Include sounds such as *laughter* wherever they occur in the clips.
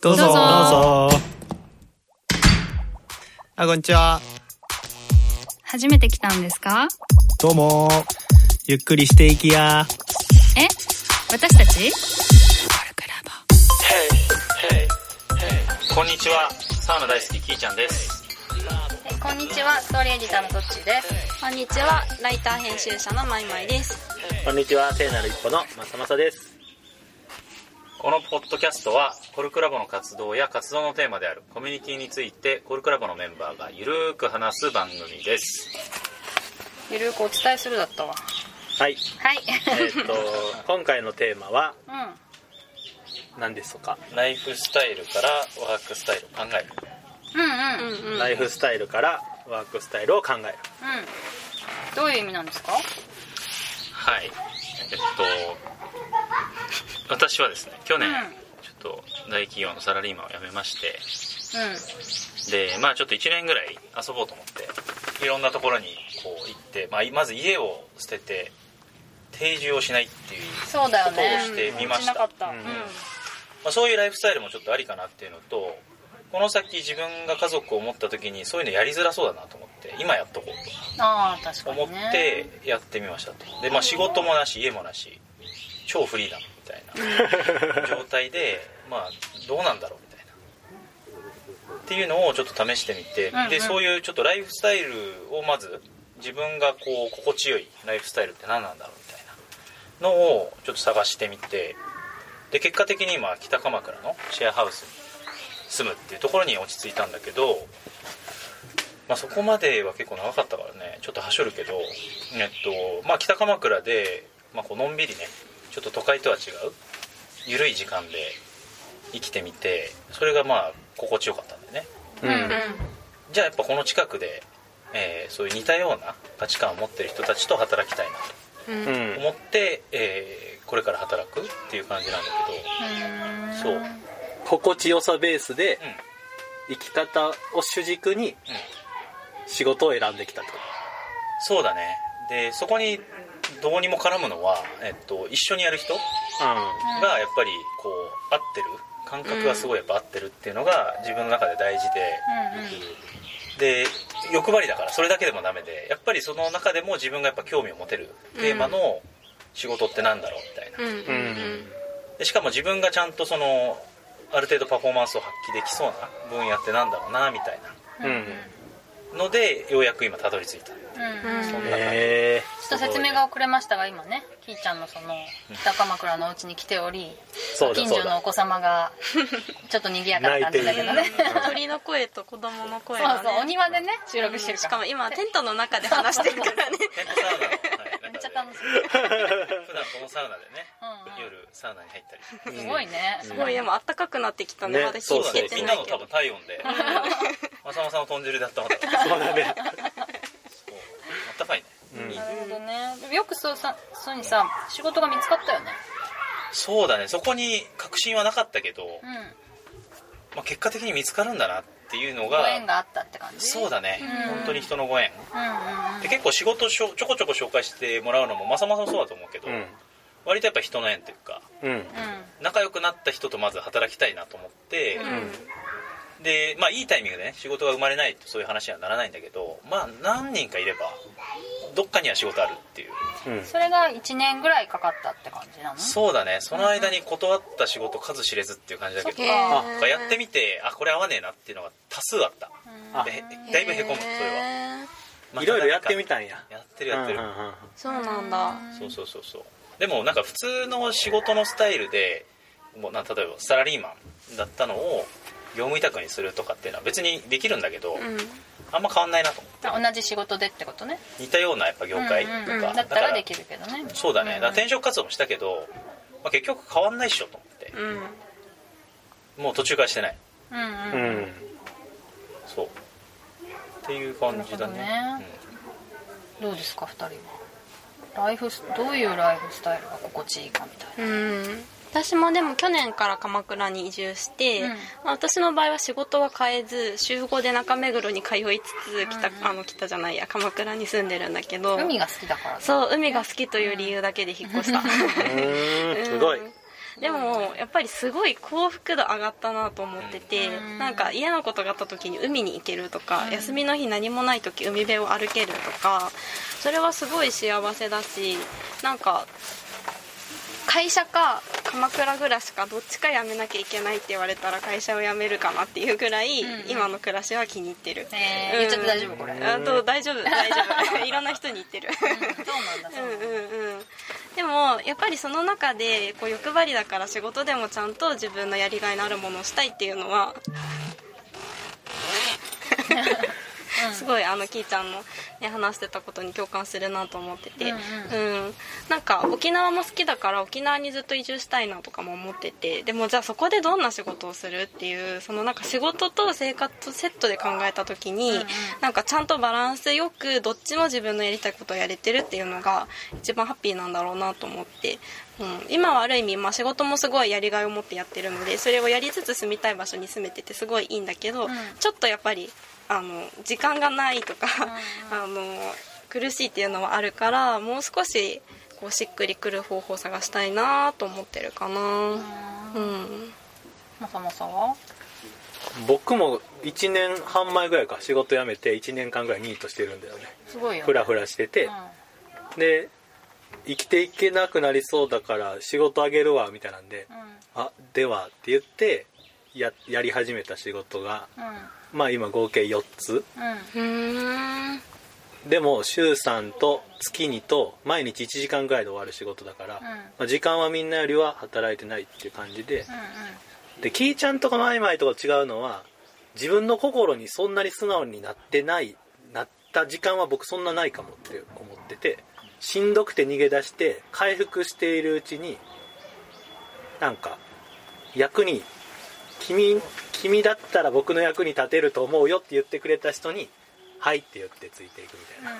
どうぞ。どうぞ。どうぞあこんにちは。初めて来たんですか？どうも。ゆっくりしていきや。え？私たち？こんにちは。サウナ大好きキーちゃんです。こんにちは、ストーリーエディターのどっちです。こんにちは、ライター編集者のまいまいです。こんにちは、聖なる一歩のまさまさです。このポッドキャストはコルクラボの活動や活動のテーマであるコミュニティについてコルクラボのメンバーがゆるーく話す番組ですゆるくお伝えするだったわ。はい。はい。えっ、と、*laughs* 今回のテーマはうん。何ですか、ライフスタイルからワークスタイルを考えるうんうん。うんうん。ライフスタイルからワークスタイルを考える。どういう意味なんですか？はいえっと私はですね去年、うんちょっと大企業のサラリーマンを辞めましてうん。でまあちょっと1年ぐらい遊ぼうと思っていろんなところにこう行って、まあ、まず家を捨てて定住をしないっていう。ことをしてみましたしなかった。ううんん。まあ、そういうライフスタイルもちょっとありかなっていうのとこの先自分が家族を持った時にそういうのやりづらそうだなと思って今やっとこうああ、確かと思っ。てやってみましたとで、まあ、仕事もなし家もなし超フリーダムみたいな。状態でまあどうなんだろうみたいな。っていうのをちょっと試してみて、うんうん。でそういうちょっとライフスタイルをまず自分がこう心地よいライフスタイルって何なんだろうみたいなのをちょっと探してみて。で結果的に今北鎌倉のシェアハウスに住むっていうところに落ち着いたんだけど、まあ、そこまでは結構長かったからね。ちょっとはしょるけど、えっとまあ、北鎌倉で、まあ、こうのんびりねちょっと都会とは違う緩い時間で生きてみてそれがまあ心地よかったんだよね。うん。うん。じゃあやっぱこの近くで、えーそういう似たような価値観を持ってる人たちと働きたいなうん。と思って、えーこれから働くっていう感じなんだけど。そう、うん、心地よさベースで生き方を主軸に仕事を選んできたってこそうだね。でそこにどうにも絡むのは、えっと、一緒にやる人と。がやっぱりこう合ってる感覚がすごいやっぱ合ってるっていうのが自分の中で大事で、で欲張りだからそれだけでもダメでやっぱりその中でも自分がやっぱ興味を持てるテーマの仕事ってなんだろうみたいな。でしかも自分がちゃんとそのある程度パフォーマンスを発揮できそうな分野ってなんだろうなみたいうん。なのでようやく今たどり着いたうん。うん。そんな感じへちょっと説明が遅れましたが今ねキーちゃんのその北鎌倉のお家に来ておりそうだ近。所のお子様がちょっと賑やかな感じだけどね。鳥の声と子供の声そうがねそうお庭でね収録してるから。しかも今テントの中で話してるからね。テントサウナの、はい、めっちゃ楽しい、普段このサウナでねうんうん。夜サウナに入ったり。すごいね。すごいでも暖かくなってきたねねまだそうだ火つけねみんなのてないけど。多分体温で。まさまさの豚汁で温まったそうだね。そうあったかいねうんなるほどね。よくそうさそうにさ仕事が見つかったよね。そうだね。そこに確信はなかったけど、うん。まあ、結果的に見つかるんだなっていうのごが縁があったって感じ？そうだね、うん。本当に人のご縁。うんうんうん。で結構仕事しょちょこちょこ紹介してもらうのもまさまさそうだと思うけど、うん。割とやっぱ人の縁というかうん。仲良くなった人とまず働きたいなと思って、うん。でまあいいタイミングでね仕事が生まれないとそういう話にはならないんだけどまあ何人かいればどっかには仕事あるっていう。うん。それが1年ぐらいかかったって感じなの？そうだね。その間に断った仕事数知れずっていう感じだけど、そっか。なんかやってみてあこれ合わねえなっていうのが多数あった。だいぶへこむそれは、いろいろやってみたたんや。やってるやってる、うんうんうんそうなんだ。そうそうそうそう。でもなんか普通の仕事のスタイルでもうな例えばサラリーマンだったのを業務委託にするとかっていうのは別にできるんだけど、うんあんま変わんないなと思って。同じ仕事でってことね。似たようなやっぱ業界とか、うんうんうん。だったらできるけどね。そうだね、だからうん転職活動もしたけど、まあ、結局変わんないっしょと思って。うんもう途中からしてない。うんうん。うん。そう。っていう感じだね。なるどうですか2人は。ライフスどういうライフスタイルが心地いいかみたいうん私もでも去年から鎌倉に移住して、うん。まあ私の場合は仕事は変えず週5で中目黒に通いつつ北,、あの北じゃないや鎌倉に住んでるんだけどな海が好きだから。ねそう海が好きという理由だけで引っ越した。うーん。すごい。でもやっぱりすごい幸福度上がったなと思ってて、うん。なんか嫌なことがあった時に海に行けるとか、休みの日何もない時海辺を歩けるとかそれはすごい幸せだしなんか会社か鎌倉暮らしかどっちか辞めなきゃいけないって言われたら会社を辞めるかなっていうぐらい、うんうん。今の暮らしは気に入ってる、えー。言っちゃって大丈夫？これと大丈夫大丈夫。*laughs* いろんな人に言ってる。そうなんだそううんなんだうんうん。でもやっぱりその中でこう欲張りだから仕事でもちゃんと自分のやりがいのあるものをしたいっていうのは *laughs* すごいあのキーちゃんの、ね、話してたことに共感するなと思ってて、うんうん。なんか沖縄も好きだから沖縄にずっと移住したいなとかも思ってて。でもじゃあそこでどんな仕事をするっていうそのなんか仕事と生活とセットで考えた時に、うんうん。なんかちゃんとバランスよくどっちも自分のやりたいことをやれてるっていうのが一番ハッピーなんだろうなと思って、うん、今はある意味、まあ、仕事もすごいやりがいを持ってやってるのでそれをやりつつ住みたい場所に住めててすごいいいんだけど、ん。ちょっとやっぱりあの時間がないとか、あの苦しいっていうのはあるからもう少しこうしっくりくる方法を探したいなと思ってるかな。うん。まさまさは？僕も1年半前ぐらいか仕事辞めて1年間ぐらいニートしてるんだよね。すごいよね。フラフラしてて。う、で生きていけなくなりそうだから仕事あげるわみたいなんで、んうん。あではって言ってややり始めた仕事がまあ今合計4つ。うん。でも週3と月2と毎日1時間ぐらいで終わる仕事だから、まあ、時間はみんなよりは働いてないっていう感じで、でキーちゃんとかマイマイとか違うのは自分の心にそんなに素直になってないなった時間は僕そんなないかもって思っててしんどくて逃げ出して回復しているうちになんか役に君君だったら僕の役に立てると思うよって言ってくれた人に「はい」って言ってついていくみたいな、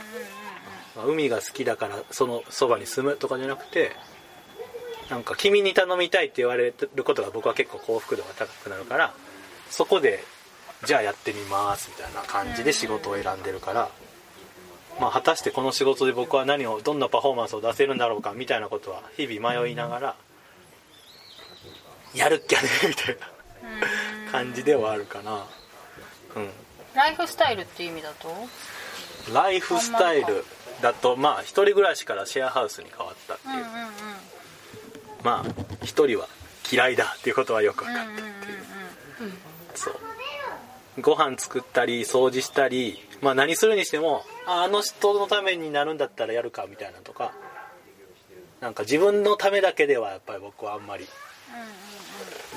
まあ海が好きだからそのそばに住むとかじゃなくてなんか君に頼みたいって言われることが僕は結構幸福度が高くなるからそこでじゃあやってみますみたいな感じで仕事を選んでるから、まあ、果たしてこの仕事で僕は何をどんなパフォーマンスを出せるんだろうかみたいなことは日々迷いながらやるっきゃねみたいな感じではあるかな。うん。ライフスタイルっていう意味だと？ライフスタイルだとまあ一人暮らしからシェアハウスに変わったっていう、まあ一人は嫌いだっていうことはよく分かったっていう。そう。ご飯作ったり掃除したりまあ何するにしてもああの人のためになるんだったらやるかみたいなとか。なんか自分のためだけではやっぱり僕はあんまり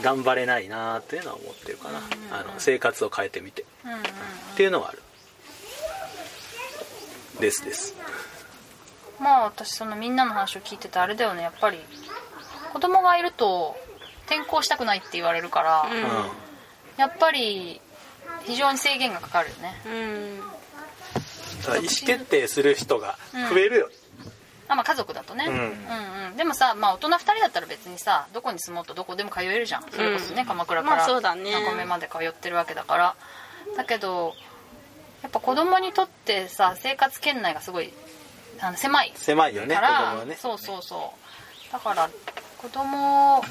頑張れないなっていうのは思ってるかな、あの生活を変えてみて、っていうのはある。ですです。まあ私そのみんなの話を聞いててあれだよね。やっぱり子供がいると転校したくないって言われるから、やっぱり非常に制限がかかるよねうん。意思決定する人が増えるよ、あまあ家族だとね、うん。うんうん。でもさ、まあ、大人2人だったら別にさどこに住もうとどこでも通えるじゃん。それこそね、うん鎌倉からまあそうだね。中目まで通ってるわけだから。だけどやっぱ子供にとってさ生活圏内がすごいあの狭い狭いよね子から、供はね。そうそうそう。だから子供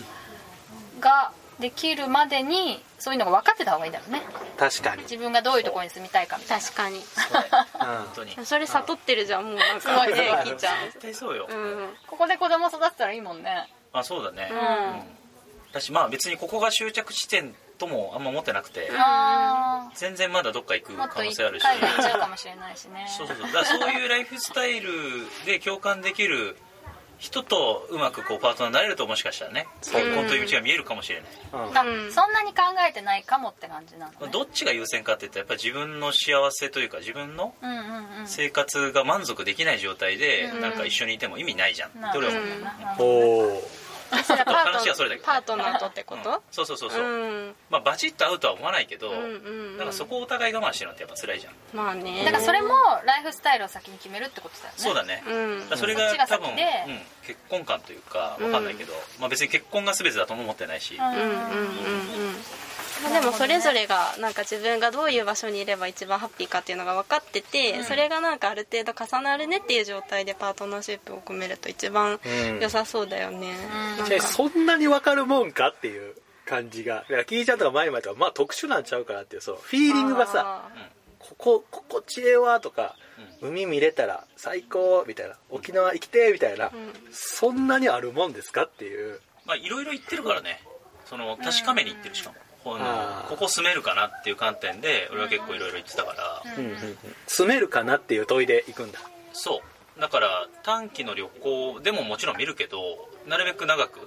ができるまでにそういうのが分かってた方がいいんだろうね。確かに、自分がどういうところに住みたいかみたいな。確かに。うん *laughs* 本当に。それ悟ってるじゃんもうなんすごいねきいちゃん絶対そうよ、うん。ここで子供育てたらいいもんね。あそうだね、うん。まあ別にここが終着地点ともあんま思ってなくて、あ全然まだどっか行く可能性あるし海外行っちゃうかもしれないしね。そうそうそう。だからそういうライフスタイルで共感できる人とうまくこうパートナーになれるともしかしたらねそう結婚という道が見えるかもしれない、うん。だうん。そんなに考えてないかもって感じなのね。どっちが優先かって言ったらやっぱり自分の幸せというか自分のうんうんうん。生活が満足できない状態でうんなんか一緒にいても意味ないじゃんってなるほど俺は思う、なおおそれはパー話がそれだけパートナーとってこと？うん。そうそうそうそう、うん。まあバチッと会うとは思わないけど、うん。うんうんかそこをお互い我慢してるのってやっぱ辛いじゃん、まあね。だからそれもライフスタイルを先に決めるってことだよね。そうだね、うん。だそれが多分、うん。結婚観というかわかんないけど、まあ、別に結婚が全てだとも思ってないし、うんうんうんうんまあでもそれぞれがなんか自分がどういう場所にいれば一番ハッピーかっていうのが分かってて、それがなんかある程度重なるねっていう状態でパートナーシップを組めると一番良さそうだよね、なんそんなに分かるもんかっていう感じが。だからキーちゃんとかマイマイとかまあ特殊なんちゃうかなっていうそう。フィーリングがさここ心地ええわとか、海見れたら最高みたいな沖縄行きてえみたいな、そんなにあるもんですかっていう。まあいろいろ言ってるからね。その確かめに行ってるしかもこのここ住めるかなっていう観点で俺は結構いろいろ言ってたから、うんうんうん住めるかなっていう問いで行くんだ。そう。だから短期の旅行でももちろん見るけどなるべく長く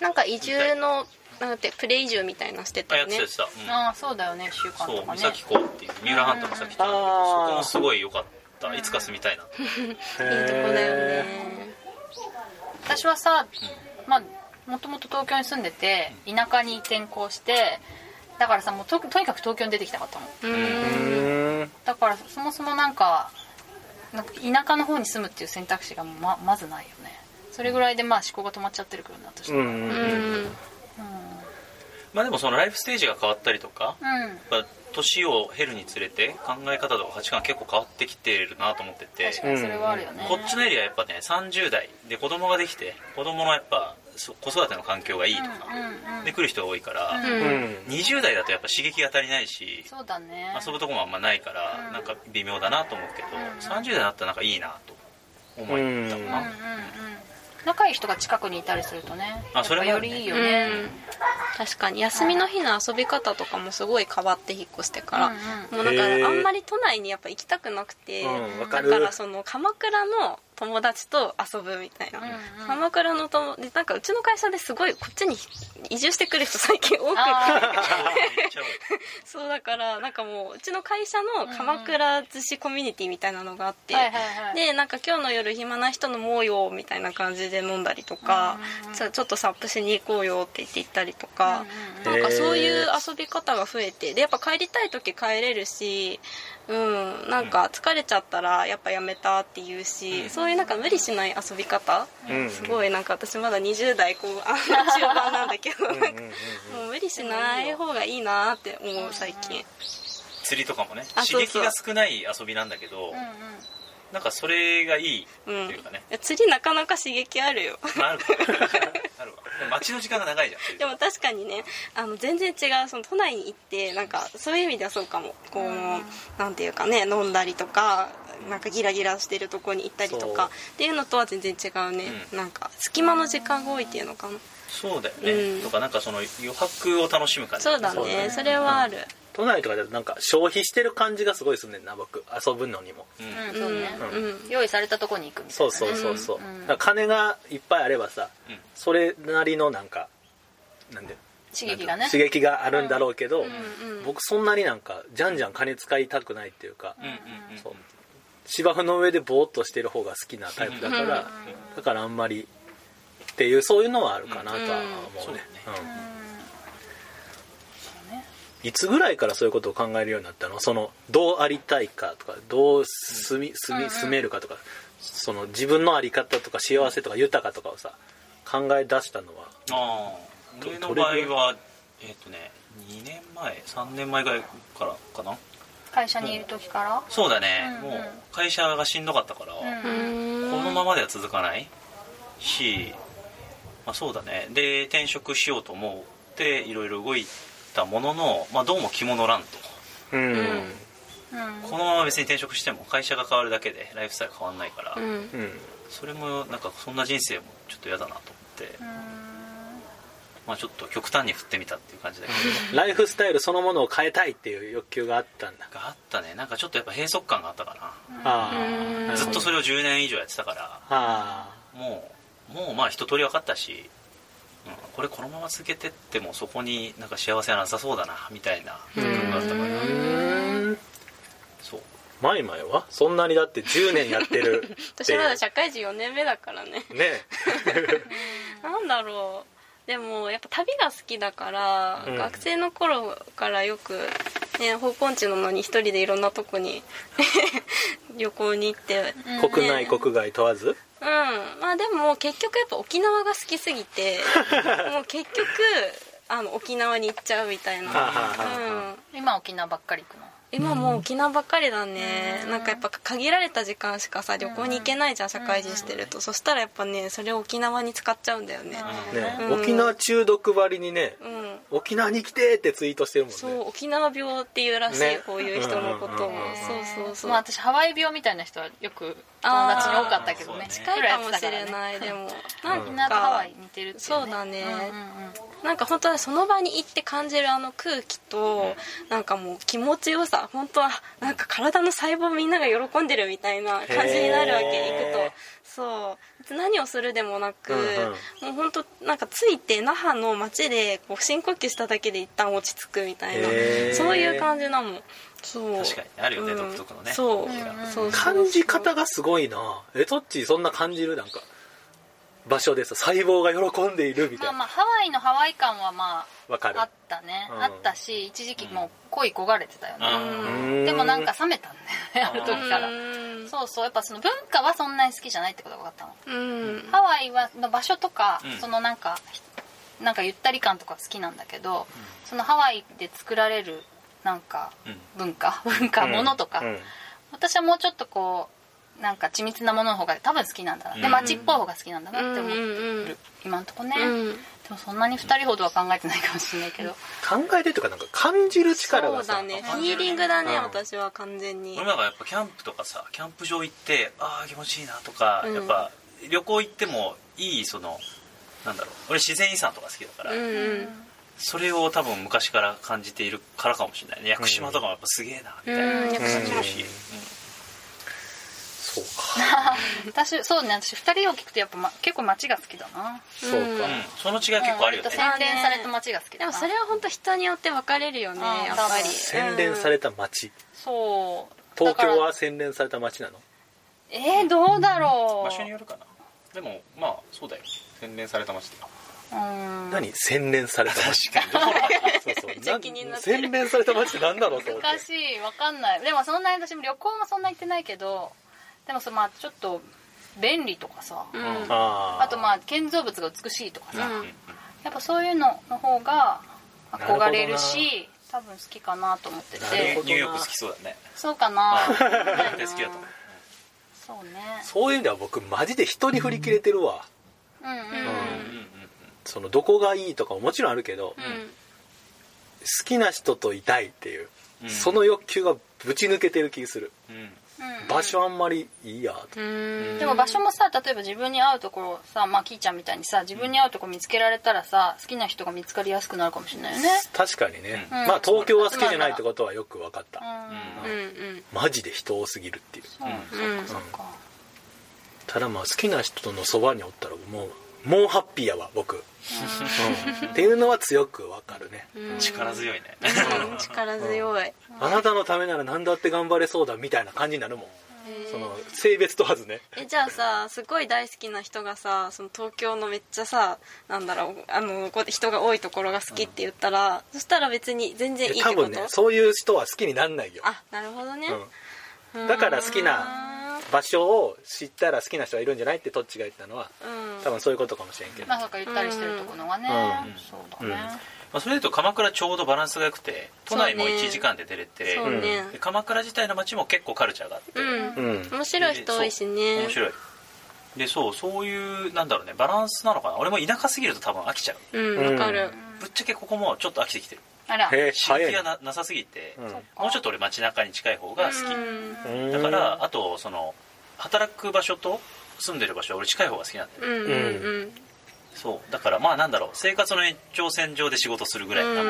なんか移住のなんてプレ移住みたいなのしてたあやよねってたやってた、うん。ああそうだよね1週間そうとかね。三崎港っていう三浦半島の先ってあるんだけどあーそこもすごい良かった。いつか住みたいな。*laughs* いいとこだよね。私はさまあもともと東京に住んでて田舎に転校してだからさもうととにかく東京に出てきたかったの。だからそもそもなんかなんか田舎の方に住むっていう選択肢がままずないよね。それぐらいでまあ思考が止まっちゃってるけどね。私はうんうんうん。うん。うん。まあでもそのライフステージが変わったりとかうん。やっぱ年を経るにつれて考え方とか価値観結構変わってきてるなと思ってて。確かにそれはあるよね、こっちのエリアやっぱね30代で子供ができて子供のやっぱそ子育ての環境がいいとか。うんうんで来る人が多いから、うん。うん20代だとやっぱ刺激が足りないしそうだね。遊ぶとこもあんまないから、うん。なんか微妙だなと思うけど、30代になったらなんかいいなと思ったん。うんうんな、仲いい人が近くにいたりするとねあそれよりいいよね、うん。確かに休みの日の遊び方とかもすごい変わって引っ越してから、うんうん。もうなんかあんまり都内にやっぱ行きたくなくて、うんわかる。だからその鎌倉の友達と遊ぶみたいな、鎌倉の友でなんかうちの会社ですごいこっちに移住してくる人最近多くて。*laughs* そうだからなんかもううちの会社の鎌倉寿司コミュニティみたいなのがあって、でなんか今日の夜暇な人飲もうよみたいな感じで飲んだりとか、うんうんちょちょっとサップしに行こうよって言って行ったりとか、うんうん。なんかそういう遊び方が増えて。でやっぱ帰りたい時帰れるしうん。なんか疲れちゃったらやっぱやめたって言うし、うん。そういうなんか無理しない遊び方、うん。すごいなんか私まだ20代こうあ *laughs* 中盤なんだけど、もう無理しない方がいいなって思う最近。釣りとかもね刺激が少ない遊びなんだけど、うんうん。なんかそれがいいってうん、いうかね、いや釣りなかなか刺激あるよ *laughs* 待ちの時間が長いじゃん。でも確かにねあの全然違うその都内に行ってなんかそういう意味ではそうかも。こう、なんていうかね飲んだりとかなんかギラギラしてるとこに行ったりとかっていうのとは全然違うね、うん。なんか隙間の時間が多いっていうのかなそうだよね、うんとかなんかその余白を楽しむ感じそうだねそれはある都内とかでなんか消費してる感じがすごいすんねんな僕。遊ぶのにも。うんうん。そうね、うんうん用意されたとこに行くみたいなね。そうそうそうそう、うん。だから金がいっぱいあればさ、うん。それなりのなんかなんで刺激がね。刺激があるんだろうけど、うんうん僕そんなになんかじゃんじゃん金使いたくないっていうか、うんうんうんそう。芝生の上でボーっとしてる方が好きなタイプだから、うんだからあんまりっていうそういうのはあるかなとは思うね,、そうだねうんいつぐらいからそういうことを考えるようになったの？そのどうありたいかとかどう住み住み住めるかとかその自分の在り方とか幸せとか豊かとかをさ考え出したのはああ。ど俺の場合はえっ、とね2年前3年前ぐらいからかな？会社にいる時から？そうだね、うんうん。もう会社がしんどかったから、うん。このままでは続かない。し、まあ、そうだね。で転職しようと思っていろいろ動いたものの、まあ、どうも気も乗らんとうん、うん。このまま別に転職しても会社が変わるだけでライフスタイル変わんないから、それもなんかそんな人生もちょっと嫌だなと思って、まあ、ちょっと極端に振ってみたっていう感じだけど。*laughs* ライフスタイルそのものを変えたいっていう欲求があったんだ。があったね。なんかちょっとやっぱ閉塞感があったかな。ずっとそれれを10年以上やってたからあもうもうまあ一通り分かったし、うん、これこのまま続けてってもそこになんか幸せはなさそうだなみたいな感覚があったからそう。マイマイはそんなにだって10年やってるって *laughs* 私まだ社会人4年目だからね。ね。*laughs* なんだろう。でもやっぱ旅が好きだから、うん。学生の頃からよくね方向地なのに一人でいろんなとこに *laughs* 旅行に行って。国内国外問わず？うん。まあでも結局やっぱ沖縄が好きすぎて *laughs* もう結局あの沖縄に行っちゃうみたいな、うん、今沖縄ばっかり行くの？今もう沖縄ばっかりだね、なんかやっぱ限られた時間しかさ旅行に行けないじゃん社会人してると、そしたらやっぱねそれを沖縄に使っちゃうんだよね。ね、うん。沖縄中毒ばりにねうん。沖縄に来てってツイートしてるもんね。そう沖縄病っていうらしい、ね。こういう人のことを、うんうんうんそうそうそう、まあ私ハワイ病みたいな人はよく友達に多かったけどね。近いかもしれない。でもなん沖縄とハワかイ似てるっていう、ね、そうだね。うんうんうん。なんか本当はその場に行って感じるあの空気となんかもう気持ちよさ本当はなんか体の細胞みんなが喜んでるみたいな感じになるわけ行くと。そう。何をするでもなく、うんうん。もう本当なんか着いて那覇の街でこう深呼吸しただけで一旦落ち着くみたいなそういう感じなのそう。確かに。あるよねうん独特のね。そう,、うん。そう。そう感じ方がすごいな。えトッチーそんな感じる？なんか場所でさ細胞が喜んでいるみたいな。まあまあハワイのハワイ感はまわかる。ああったね、うん。あったし一時期もう恋焦がれてたよね、うん。でもなんか冷めたんだよね。ある時から。うん。そうそうやっぱその文化はそんなに好きじゃないってことが分かったの。うん。ハワイはの場所とか、うん。そのなんかなんかゆったり感とか好きなんだけど、そのハワイで作られるなんかうん。文化？文化？ものとか、うん。私はもうちょっとこうなんか緻密なものの方が多分好きなんだな、でうん。街っぽい方が好きなんだなって思う、うん今んとこね、うん。でもそんなに2人ほどは考えてないかもしれないけど。考えてるというかなんか感じる力がさ。そうだね。フィーリングだね、うん。私は完全に。俺なんかやっぱキャンプとかさキャンプ場行ってああ気持ちいいなとか、うん。やっぱ旅行行ってもいいそのなんだろう。俺自然遺産とか好きだから、うんうん。それを多分昔から感じているからかもしれないね。屋久島とかもやっぱすげえなみたいなうん。感じるし、そうか。*laughs* 私そうね私2人を聞くとやっぱ、ま、結構街が好きだな。そうか、うん。うん。その違い結構あるよね。洗練された街が好きでだなもそれは本当人によって分かれるよねうんやっぱり。洗練された街。そう。東京は洗練された街なの？えー、どうだろう。場所によるかな。でもまあそうだよ。洗練された街うん。何？洗練された街。確かに。そうそう。*laughs* 洗練された街って何だろうと思って。難しい。わかんない。でもそんなに私も旅行もそんな行ってないけどでもそまあちょっと便利とかさ、うん。あとまあ建造物が美しいとかさ、うん。やっぱそういうのの方が憧れるなし多分好きかなと思ってて。ニューヨーク好きそうだね。そうかな。好きだと思う。そうね。そういう意味では僕マジで人に振り切れてるわ、うんうんうん、うんうんそのどこがいいとかももちろんあるけど、好うん。きな人といたいっていう、うん。その欲求がぶち抜けてる気する、うん場所あんまりいいやと、うん。でも場所もさ例えば自分に合うところさまあキーちゃんみたいにさ自分に合うところ見つけられたらさ好きな人が見つかりやすくなるかもしれないよね。確かにね、うん。まあ東京は好きじゃないってことはよく分かった、うん。うんうん。マジで人多すぎるっていう。そううんそっかそっか。ただまあ好きな人のそばにおったらもうもうハッピーやわ僕、うん。っていうのは強く分かるね、うん。力強いね。うん。力強い。あなたのためなら何だって頑張れそうだみたいな感じになるもん。その性別問わずね。えじゃあさすごい大好きな人がさその東京のめっちゃさなんだろうあのこう人が多いところが好きって言ったら、そしたら別に全然いいってこと？多分ねそういう人は好きになんないよ、あなるほどね、うん、だから好きな場所を知ったら好きな人がいるんじゃないってトッチが言ったのはうん。多分そういうことかもしれんけど。まあそうかゆったりしてるところがね、うん。そうだね、まあそれでいうと鎌倉ちょうどバランスが良くて都内もそうね。1時間で出れて、ね。で鎌倉自体の街も結構カルチャーがあって、うん、うん。面白い人多いしね。面白い。でそうそういうなんだろうねバランスなのかな。俺も田舎すぎると多分飽きちゃう。うんわかる、ぶっちゃけここもちょっと飽きてきてるあら。へえがななさすぎて、うん。もうちょっと俺街中に近い方が好き、だからあとその働く場所と住んでる場所は俺近い方が好きなんだよ、うんうんそう。だからまあなんだろう生活の延長線上で仕事するぐらいな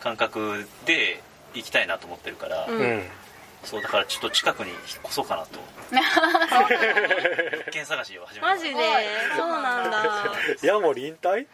感覚で行きたいなと思ってるから、うん。うんそうだからちょっと近くに引っ越そうかなと。*laughs* 物件探しを始めた。マジで？そうなんだ。ヤモリ引退？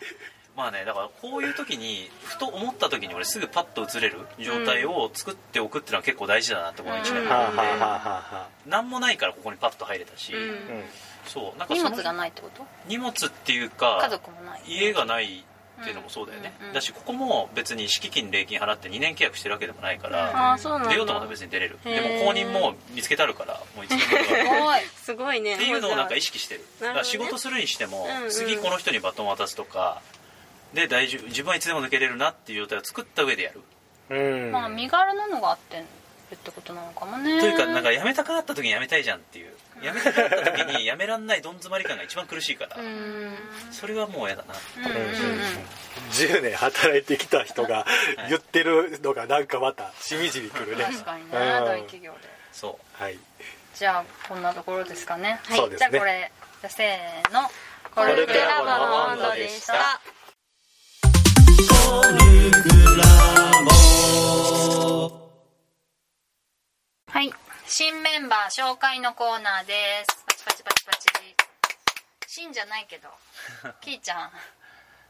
まあねだからこういう時にふと思った時に俺すぐパッと移れる状態を作っておくっていうのは結構大事だなってこの1年間で、はあは何もないからここにパッと入れたし、うん。そうなんか荷物がないってこと？荷物っていうか家族もない。家がないっていうのもそうだよね、うんうんだしここも別に敷金礼金払って2年契約してるわけでもないから、うなんだ。出ようと思ったら別に出れる。でも公認も見つけてあるからもういつでもすごい。すごいねっていうのをなんか意識してる。ね。だから仕事するにしても、うんうん。次この人にバトン渡すとかで大丈夫自分はいつでも抜けれるなっていう状態を作った上でやる。うん。まあ身軽なのがあってるってことなのかもね。というかなんか辞めたくなった時に辞めたいじゃんっていう。辞めたくなった時に辞めらんないどん詰まり感が一番苦しいから。うん。それはもう嫌だな。うんうんうん。10年働いてきた人が言ってるのがなんかまたしみじみくるね。確かにねうん。大企業で。そはい。じゃあこんなところですかねそうですねじゃあこれじゃあせーのコルクラボの温度でしたはい。新メンバー紹介のコーナーです。パチパチパチパチ。新じゃないけど。*laughs* キーちゃん。う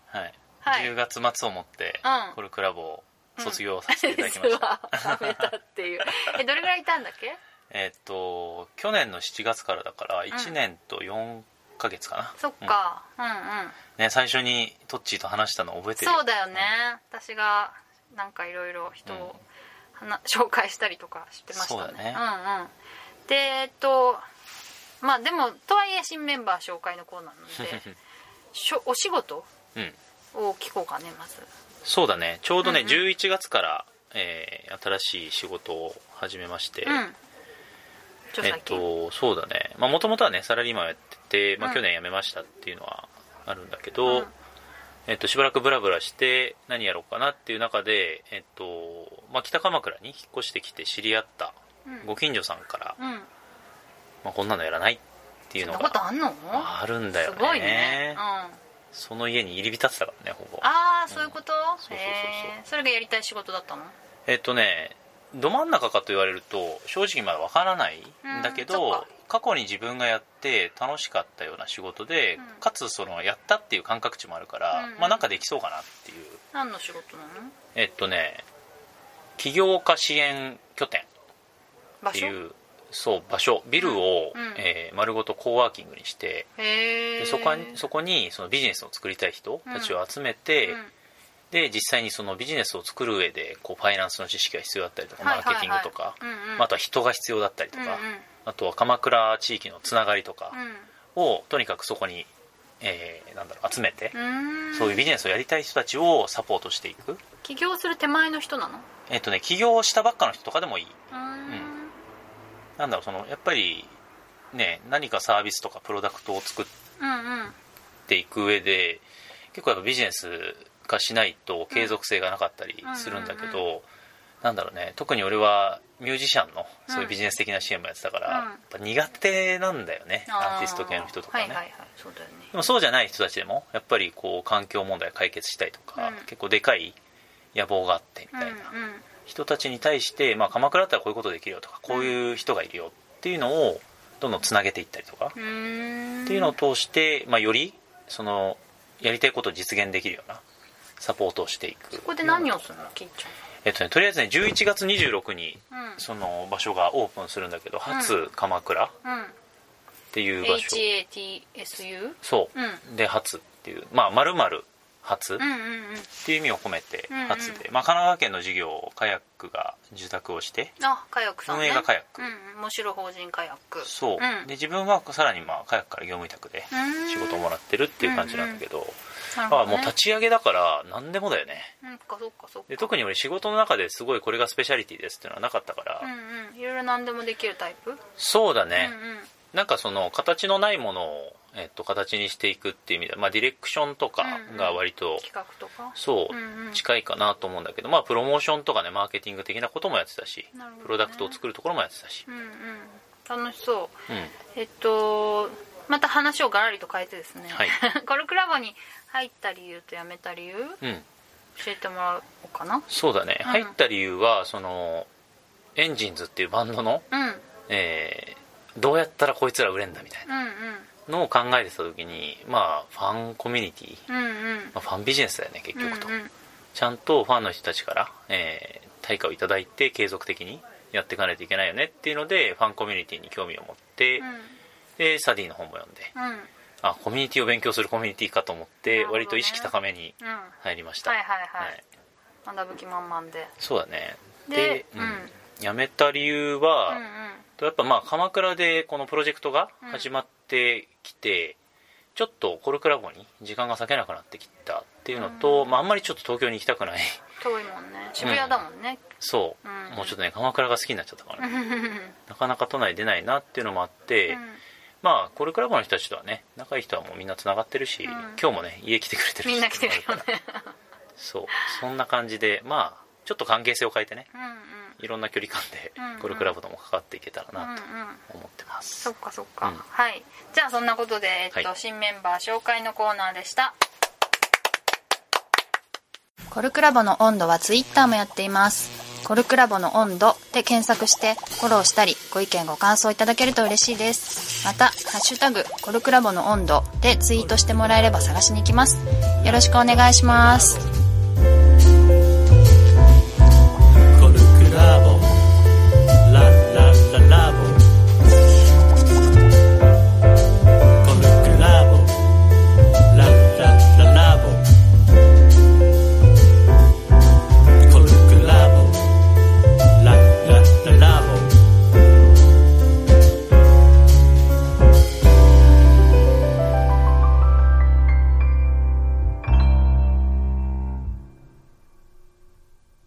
はい、はい。10月末をもってうん。コルクラボを卒業させていただきました、はめたっていう。*laughs* えどれぐらいいたんだっけ？えっと去年の7月からだから1年と4ヶ月かな、そっか。うん。うんね、最初にトッチーと話したの覚えてる？そうだよね。私がなんかいろいろ人をはな *laughs* 紹介したりとかしてましたね。そうだね。うんうん。でえっとまあでもとはいえ新メンバー紹介のコーナーなので *laughs* しょお仕事？うん。を聞こうかねまず。そうだね。ちょうどね、うんうん。11月から、えー新しい仕事を始めまして、うんえっとそうだね。もともとはねサラリーマンをやってて、まあ、うん。去年辞めましたっていうのはあるんだけど、うん。えっと、しばらくブラブラして何やろうかなっていう中で、えっとまあ、北鎌倉に引っ越してきて知り合ったうん。ご近所さんから、うん。まあ、こんなのやらないっていうのがあるんだよね。すごいね。うん。その家に入り浸ってたからねほぼ。ああそういうこと、そうそうそうそう。それがやりたい仕事だったの？えっとねど真ん中かと言われると正直まだわからないんだけどか過去に自分がやって楽しかったような仕事で、うん。かつそのやったっていう感覚値もあるから、うん。まあなんかできそうかなっていう。何の仕事なの？えっとね起業家支援拠点っていうそう場所。ビルを、うんえー丸ごとコーワーキングにしてでそこにそこにそのビジネスを作りたい人たちを集めて、うんで実際にそのビジネスを作る上でこうファイナンスの知識が必要だったりとか、マーケティングとか、ああとは人が必要だったりとか、うんうん。あとは鎌倉地域のつながりとかうん。をとにかくそこに、えーなんだろう集めて、うん。そういうビジネスをやりたい人たちをサポートしていく。起業する手前の人なの？えっ、とね起業したばっかの人とかでもいい。うん。なんだろうそのやっぱりね何かサービスとかプロダクトを作っていく上で結構やっぱビジネス化しないと継続性がなかったりするんだけど、うんなんだろうね。特に俺はミュージシャンのそういうビジネス的な支援もやってたから、うん。やっぱ苦手なんだよね、アーティスト系の人とかね、はいはいはい。そうだよね。でもそうじゃない人たちでもやっぱりこう環境問題を解決したいとか、うん。結構でかい野望があってみたいな。うん人たちに対して、まあ、鎌倉だったらこういうことできるよとかこういう人がいるよっていうのをどんどんつなげていったりとか、うんうん。っていうのを通して、まあ、よりそのやりたいことを実現できるようなサポートをしていく。ここで何をするのキーちえっとね、とりあえずね11月26にゃんうん。その場所がオープンするんだけど初鎌倉っうん。ていう場所、HATSU そう。う、ん。で初っていう。まあまるまる初っていう意味を込めて初で、まあ、神奈川県の事業をカヤックが受託をして。あカヤックさんね。運営がカヤック。うんうん。面白法人カヤック。そう、うん。で自分はさらにまあカヤックから業務委託でうん。仕事をもらってるっていう感じなんだけど、あもう立ち上げだから何でもだよね。うんそっかそっかそっか。で特に俺仕事の中ですごいこれがスペシャリティですっていうのはなかったから、うんうん。いろいろ何でもできるタイプ？そうだね、うんうん。なんかその形のないものを、えっと、形にしていくっていう意味では、まあ、ディレクションとかが割と、企画とか？そううんうん。近いかなと思うんだけど、まあ、プロモーションとかねマーケティング的なこともやってたし、ね。プロダクトを作るところもやってたし、うんうん。楽しそう。うん、えっとまた話をガラリと変えてですね、はい。*laughs* コルクラボに入った理由と辞めた理由？うん、教えてもらおうかな。そうだね、うん。入った理由はそのエンジンズっていうバンドの、うん。うんえーどうやったらこいつら売れんだみたいな。うんのを考えてた時にまあファンコミュニティ、うんうん。まあ、ファンビジネスだよね結局と、うんうん。ちゃんとファンの人たちから、えー対価をいただいて継続的にやっていかないといけないよねっていうのでファンコミュニティに興味を持って、でサディの本も読んで。うん。うんあコミュニティを勉強するコミュニティかと思って、ね。割と意識高めにうんはい入りました、はいはい学ぶ気満々で。そうだね。でうん。うん。辞めた理由は、うんうん。やっぱまあ鎌倉でこのプロジェクトが始まってきて、ちょっとコルクラボに時間が割けなくなってきたっていうのと、まあ、あんまりちょっと東京に行きたくない。遠いもんね。渋谷だもんね、そう、うん。もうちょっとね鎌倉が好きになっちゃったからね。*laughs* なかなか都内出ないなっていうのもあって、うん。まあコルクラボの人たちとはね仲いい人はもうみんなつながってるし、ん。今日もね家来てくれてるみんな来てるよね。そう。そんな感じでまあちょっと関係性を変えてね。うんうんいろんな距離感でうんうん。コルクラボともかかっていけたらなとん。思ってます、そっかそっか、うん。はい。じゃあそんなことで、えっとはい。新メンバー紹介のコーナーでした。コルクラボの温度はツイッターもやっています。コルクラボの温度で検索してフォローしたりご意見ご感想いただけると嬉しいです。また「ハッシュタグコルクラボの温度」でツイートしてもらえれば探しに行きます。よろしくお願いします